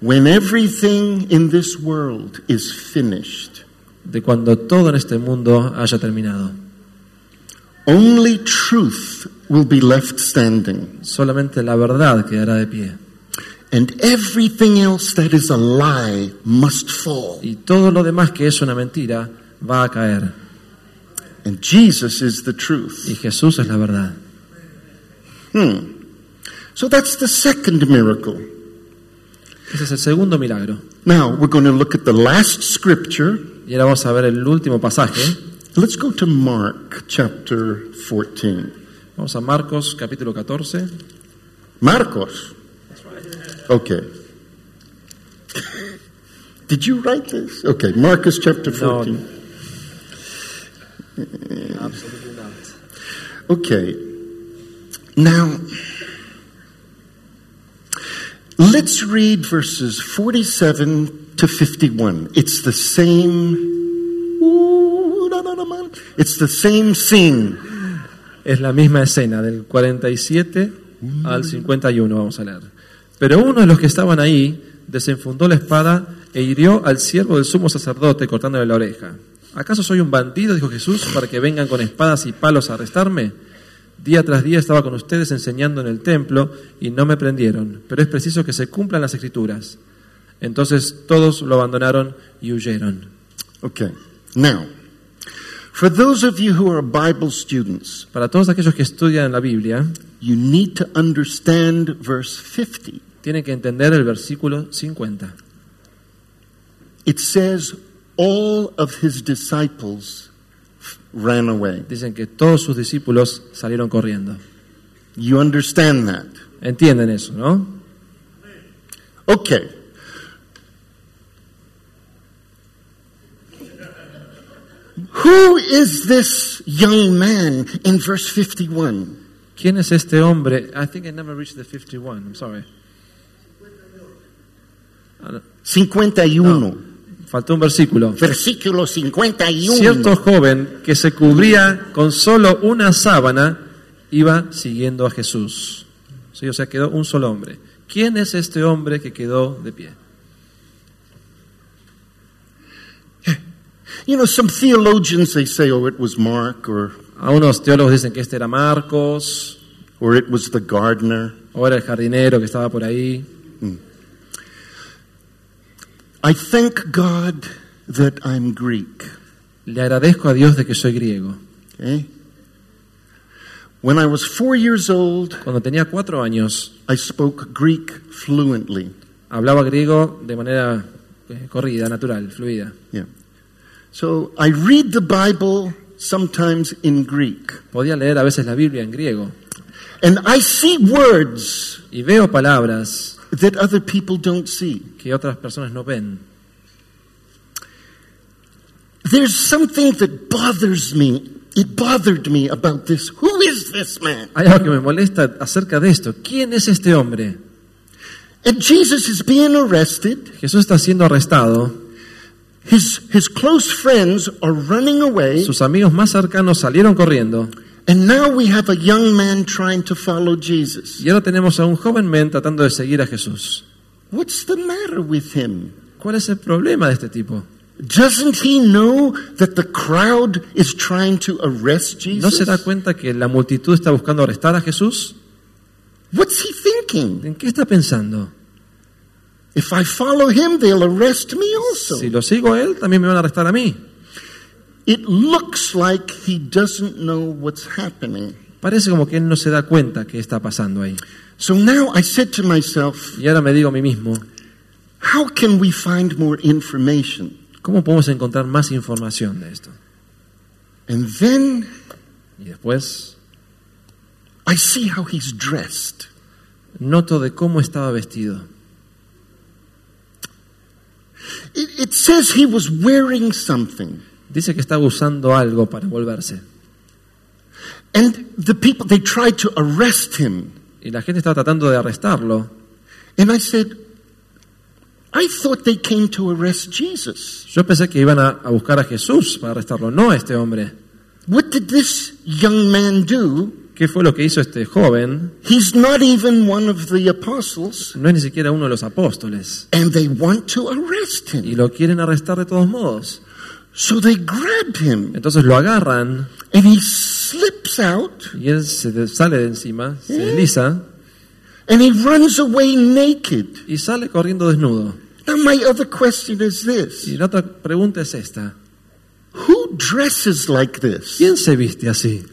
when everything in this world is finished. de cuando todo en este mundo haya terminado. Only truth will be left standing, Solamente la verdad quedará de pie. and everything else that is a lie must fall. Y todo lo demás que es una mentira va a caer. And Jesus is the truth. Y Jesús es la verdad. Hmm. So that's the second miracle. Ese es el segundo milagro. Now we're going to look at the last scripture. Y ahora vamos a ver el último pasaje. Let's go to Mark chapter 14. Vamos a Marcos capítulo 14. Marcos. Okay. Did you write this? Okay, Marcus chapter 14. Absolutely not. Okay. Now, let's read verses 47 to 51. It's the same. It's the same scene. Es la misma escena, del 47 al 51, vamos a leer. Pero uno de los que estaban ahí desenfundó la espada e hirió al siervo del sumo sacerdote cortándole la oreja. ¿Acaso soy un bandido, dijo Jesús, para que vengan con espadas y palos a arrestarme? Día tras día estaba con ustedes enseñando en el templo y no me prendieron, pero es preciso que se cumplan las escrituras. Entonces todos lo abandonaron y huyeron. Okay. Now, for those of you who are Bible students, Para todos aquellos que estudian la Biblia, you need to understand verse 50. tienen que entender el versículo 50. It says, All of his disciples ran away. Dicen que todos sus discípulos salieron corriendo. You understand that? Entienden eso, ¿no? Okay. Who is this young man in verse 51? ¿Quién es este hombre? I think I never reached the 51. I'm sorry. Ah, no, 51. Faltó un versículo. Versículo 51. Cierto joven que se cubría con solo una sábana iba siguiendo a Jesús. Sí, o sea, quedó un solo hombre. ¿Quién es este hombre que quedó de pie? You know, some theologians, they say, oh, it was Mark or, Algunos teólogos dicen que este era Marcos, or it was the gardener. o era el jardinero que estaba por ahí. I thank God that I'm Greek. Le agradezco a Dios de que soy griego. Okay? When I was four years old, Cuando tenía cuatro años, I spoke Greek fluently. hablaba griego de manera eh, corrida, natural, fluida. Yeah. So I read the Bible sometimes in Greek, Podía leer a veces la Biblia en griego and I see words y veo palabras that other people don't see. que otras personas no ven. There's something that bothers me. It bothered me about this. Who is this man? Hay algo que me molesta acerca de esto. ¿Quién es este hombre? And Jesus is being arrested. Jesús está siendo arrestado. His, his close friends are running away. Sus amigos más cercanos salieron corriendo. And now we have a young man trying to follow Jesus. Y ahora tenemos a un joven men tratando de seguir a Jesús. What's the matter with him? ¿Cuál es el problema de este tipo? Doesn't he know that the crowd is trying to arrest Jesus? ¿No se da cuenta que la multitud está buscando arrestar a Jesús? What's he thinking? ¿En qué está pensando? If I follow him, they'll arrest me also. Si lo sigo a él, también me van a arrestar a mí. It looks like he doesn't know what's happening. Parece como que él no se da cuenta qué está pasando ahí. So now I said to myself, Y ahora me digo a mí mismo, how can we find more information? ¿cómo podemos encontrar más información de esto? And then Y después I see how he's dressed. noto de cómo estaba vestido. It, it says he was wearing something. Dice que estaba usando algo para envolverse. And the people, they tried to arrest him. Y la gente estaba tratando de arrestarlo. And I said, I thought they came to arrest Jesus. Yo pensé que iban a, a buscar a Jesús para arrestarlo, no a este hombre. What did this young man do? ¿Qué fue lo que hizo este joven? He's not even one of the apostles, No es ni siquiera uno de los apóstoles. and they want to arrest Y him. lo quieren arrestar de todos modos. So they grab him, Entonces lo agarran and he slips out, y él se sale de encima, se desliza and he runs away naked. y sale corriendo desnudo. Now, my other question is Y this la otra pregunta es esta. Who dresses like this? ¿Quién se viste así?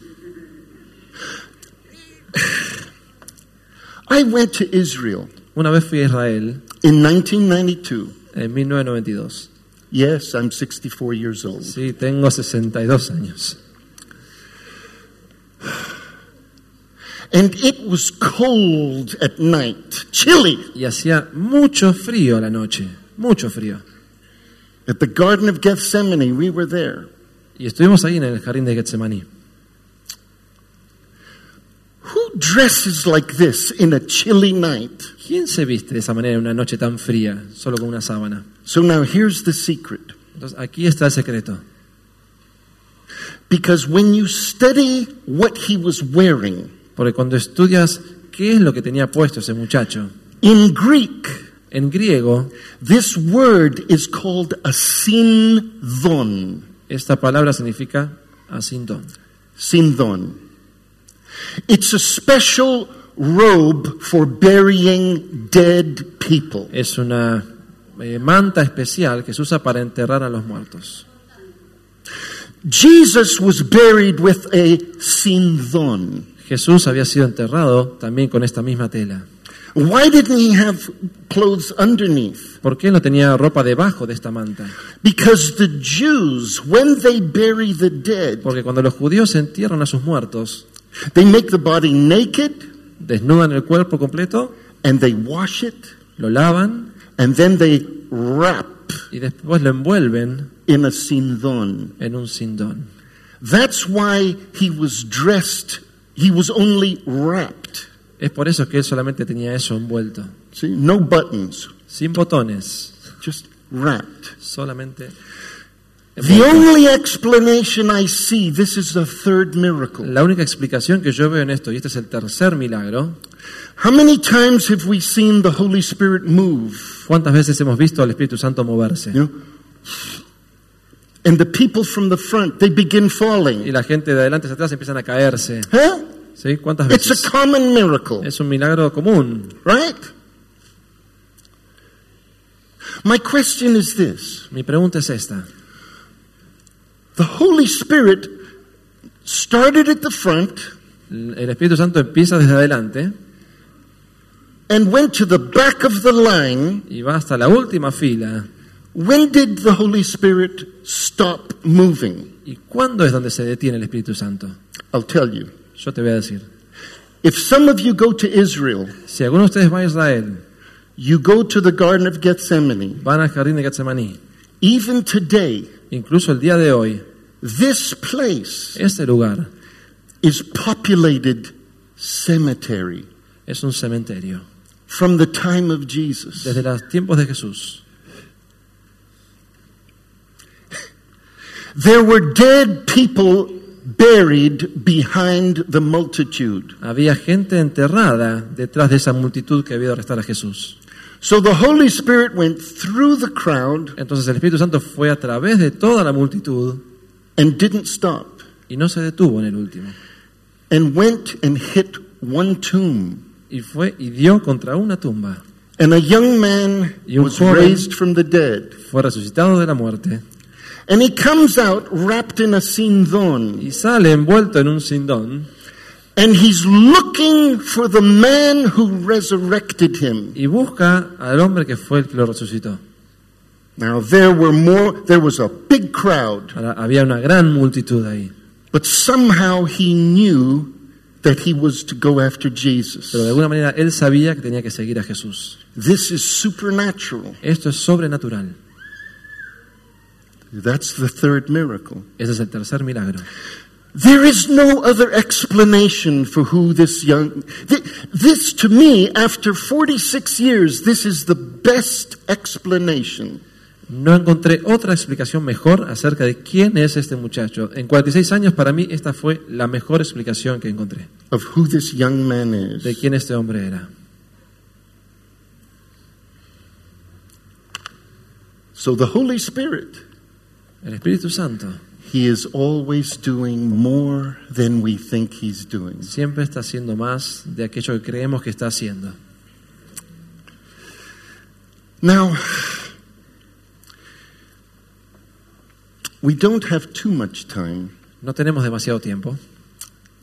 I went to Israel Una vez fui a Israel in 1992. en 1992. Yes, I'm 64 years old. Sí, tengo 62 años. And it was cold at night, chilly. Y hacía mucho frío la noche, mucho frío. At the Garden of Gethsemane, we were there. Y estuvimos ahí en el jardín de Getsemaní. Who dresses like this in a chilly night? ¿Quién se viste de esa manera en una noche tan fría, solo con una sábana? So now here's the secret. Entonces aquí está el secreto. Because when you study what he was wearing, Porque cuando estudias qué es lo que tenía puesto ese muchacho, in Greek, en griego this word is called a sindon. esta palabra significa asintón. Sindon. It's a special robe for burying dead people. Es una eh, manta especial que se usa para enterrar a los muertos. Jesus was buried with a sindon. Jesús había sido enterrado también con esta misma tela. Why didn't he have clothes underneath? ¿Por qué no tenía ropa debajo de esta manta? Because the Jews, when they bury the dead, Porque cuando los judíos entierran a sus muertos, they make the body naked desnudan el cuerpo completo, and they wash it lo lavan and then they wrap y después lo envuelven in a sindon. en un sindón. That's why he was dressed, he was only wrapped. Es por eso que él solamente tenía eso envuelto, See, no buttons, sin botones, just wrapped. solamente. The only explanation I see, this is the third miracle. La única explicación que yo veo en esto, y este es el tercer milagro, How many times have we seen the Holy Spirit move? ¿cuántas veces hemos visto al Espíritu Santo moverse? You know? And the people from the front, they begin falling. Y la gente de adelante hacia atrás empiezan a caerse. Huh? ¿Sí? ¿Cuántas veces? It's a common miracle, Es un milagro común. right? My question is this Mi pregunta es esta. The Holy Spirit started at the front El Espíritu Santo empieza desde adelante and went to the back of the line. y va hasta la última fila. When did the Holy Spirit stop moving? ¿Y cuándo es donde se detiene el Espíritu Santo? I'll tell you. Yo te voy a decir. If some of you go to Israel, Si alguno de ustedes va a Israel, you go to the Garden of Gethsemane, van al jardín de Getsemaní, even today, incluso el día de hoy, this place este lugar is populated cemetery Es un cementerio. From the time of Jesus. Desde los tiempos de Jesús. There were dead people buried behind the multitude. Había gente enterrada detrás de esa multitud que había de arrestar a Jesús. So the Holy Spirit went through the crowd Entonces el Espíritu Santo fue a través de toda la multitud and didn't stop y no se detuvo en el último. and went and hit one tomb. Y fue y dio contra una tumba. And a young man Y un was joven- raised from the dead. Fue resucitado de la muerte And he comes out wrapped in a sindon. y sale envuelto en un sindón And he's looking for the man who resurrected him. y busca al hombre que fue el que lo resucitó. Now there were more, there was a big crowd, Ahora, había una gran multitud ahí, but somehow he knew that he was to go after Jesus. pero de alguna manera él sabía que tenía que seguir a Jesús. This is supernatural. Esto es sobrenatural. That's the third miracle. Ese es el tercer milagro. There is no other explanation for who this young. This, to me, after 46 years, this is the best explanation. No encontré otra explicación mejor acerca de quién es este muchacho. En 46 años para mí esta fue la mejor explicación que encontré of who this young man is. de quién este hombre era. So the Holy Spirit, El Espíritu Santo He is always doing more than we think He's doing. siempre está haciendo más de aquello que creemos que está haciendo. Now, we don't have too much time. No tenemos demasiado tiempo.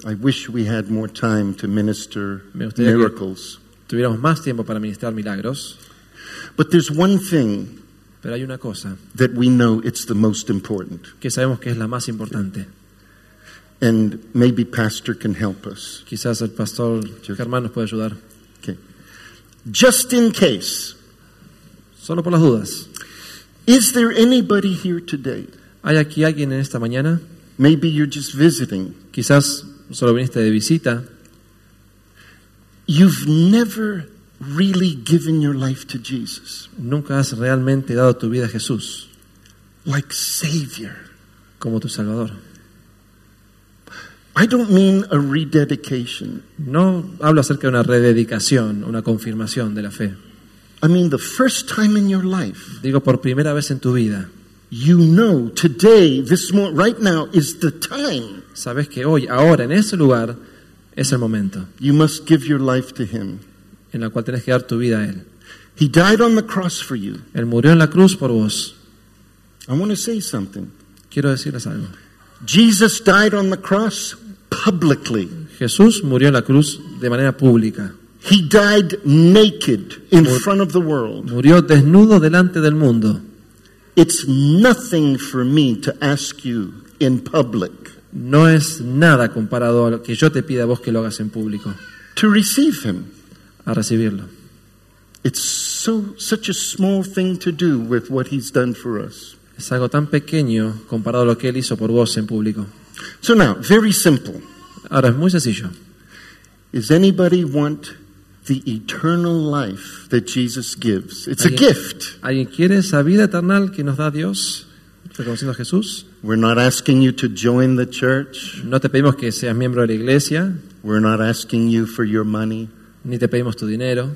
I wish we had more time to minister Me gustaría que- miracles. Tuviéramos más tiempo para ministrar milagros, But there's one thing pero hay una cosa that we know it's the most important, que sabemos que es la más importante. and maybe Pastor can help us. Quizás el pastor Germán nos puede ayudar. Okay. Just in case, Solo por las dudas. is there anybody here today? ¿Hay aquí alguien en esta mañana? Maybe you're just visiting. Quizás solo viniste de visita. You've never really given your life to Jesus Nunca has realmente dado tu vida a Jesús like Savior. como tu Salvador. I don't mean a rededication. No hablo acerca de una rededicación, una confirmación de la fe. I mean the first time in your life Digo, por primera vez en tu vida, you know today, this moment, right now is the time sabes que hoy, ahora, en ese lugar, es el momento you must give your life to Him. en el cual tenés que dar tu vida a Él. He died on the cross for you. Él murió en la cruz por vos. I want to say something. Quiero decirles algo. Jesus died on the cross publicly. Jesús murió en la cruz de manera pública. He died naked in front of the world. Murió desnudo delante del mundo. It's nothing for me to ask you in public No es nada comparado a lo que yo te pida a vos que lo hagas en público, to receive him. a recibirlo. It's so such a small thing to do with what he's done for us. Es algo tan pequeño comparado a lo que Él hizo por vos en público. So now, very simple. Ahora, es muy sencillo. Is anybody want the eternal life that Jesus gives? It's a gift. ¿Alguien quiere esa vida eterna que nos da Dios, reconociendo a Jesús? We're not asking you to join the church. No te pedimos que seas miembro de la iglesia, We're not asking you for your money. ni te pedimos tu dinero,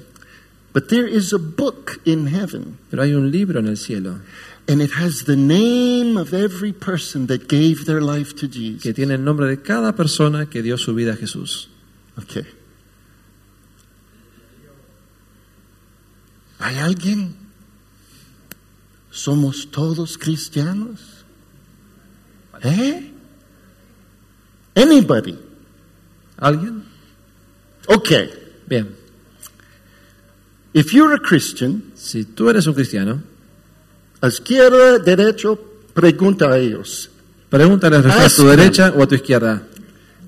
But there is a book in heaven, pero hay un libro en el cielo and it has the name of every person that gave their life to Jesus. que tiene el nombre de cada persona que dio su vida a Jesús. Okay. ¿Hay alguien? ¿Somos todos cristianos? ¿Eh? Anybody? ¿Alguien? Okay. Bien, If you're a Christian, si tú eres un cristiano, a izquierda, derecho, pregunta a ellos. pregúntale a tu derecha o a tu izquierda.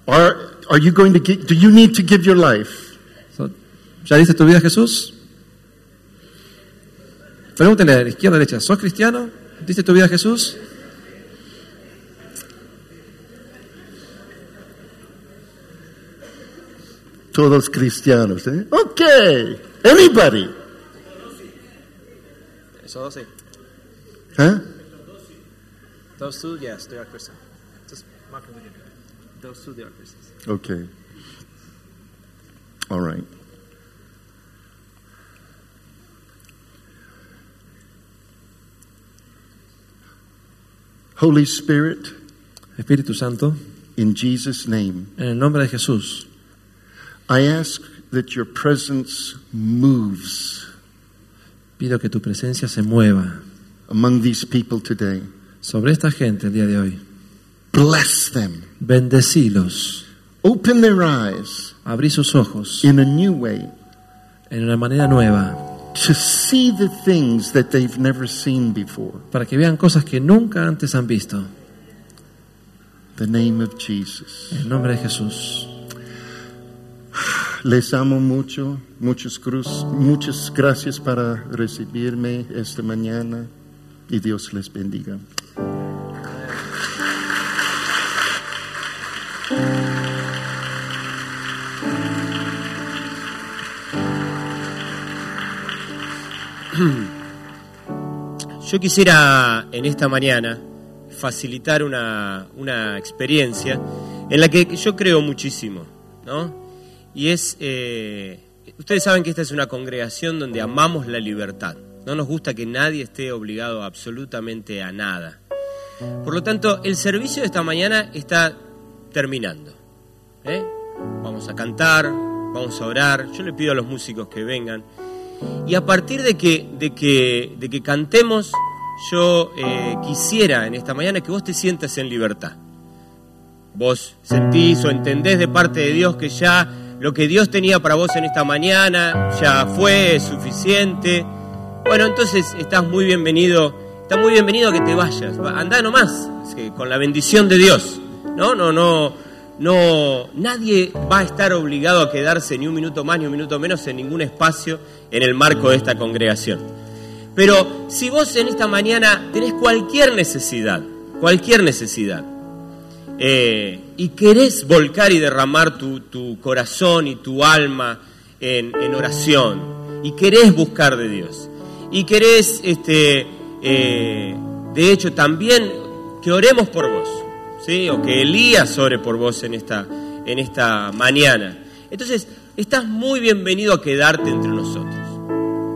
Are, are you going to give, do you need to give your life? So- ¿Ya diste tu vida a Jesús? Pregúntale a la izquierda o derecha, ¿sos cristiano? ¿Diste tu vida a Jesús? todos cristianos. ¿eh? Okay. Anybody? Esos dos sí. Huh? Those two, yes, they are Christian. Just mark it with your. Those two, they are Christians. Okay. All right. Holy Spirit, Espíritu Santo, in Jesus' name, en el nombre de Jesús, I ask that your presence moves pido que tu presencia se mueva among these people today. sobre esta gente el día de hoy. Bless them. Bendecilos, Open their eyes abrí sus ojos in a new way en una manera nueva to see the things that they've never seen before. para que vean cosas que nunca antes han visto. The name of Jesus. El nombre de Jesús. Les amo mucho, muchas, cruz, muchas gracias para recibirme esta mañana y Dios les bendiga. (clears throat) Yo quisiera en esta mañana facilitar una, una experiencia en la que yo creo muchísimo, ¿no? Y es, eh, ustedes saben que esta es una congregación donde amamos la libertad. No nos gusta que nadie esté obligado absolutamente a nada. Por lo tanto, el servicio de esta mañana está terminando. ¿eh? Vamos a cantar, vamos a orar. Yo le pido a los músicos que vengan. Y a partir de que, de que, de que cantemos, yo eh, quisiera en esta mañana que vos te sientas en libertad. Vos sentís o entendés de parte de Dios que ya lo que Dios tenía para vos en esta mañana ya fue suficiente. Bueno, entonces estás muy bienvenido, está muy bienvenido que te vayas. Va, Andá nomás, que con la bendición de Dios. No, no, no, no, nadie va a estar obligado a quedarse ni un minuto más ni un minuto menos en ningún espacio en el marco de esta congregación. Pero si vos en esta mañana tenés cualquier necesidad, cualquier necesidad, eh, y querés volcar y derramar tu, tu corazón y tu alma en, en oración, y querés buscar de Dios, y querés, este, eh, de hecho, también que oremos por vos, ¿sí? o que Elías ore por vos en esta, en esta mañana. Entonces, estás muy bienvenido a quedarte entre nosotros.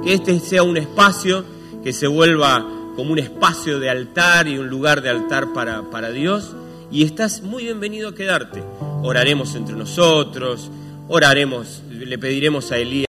Que este sea un espacio que se vuelva como un espacio de altar y un lugar de altar para, para Dios. Y estás muy bienvenido a quedarte. Oraremos entre nosotros, oraremos, le pediremos a Elías.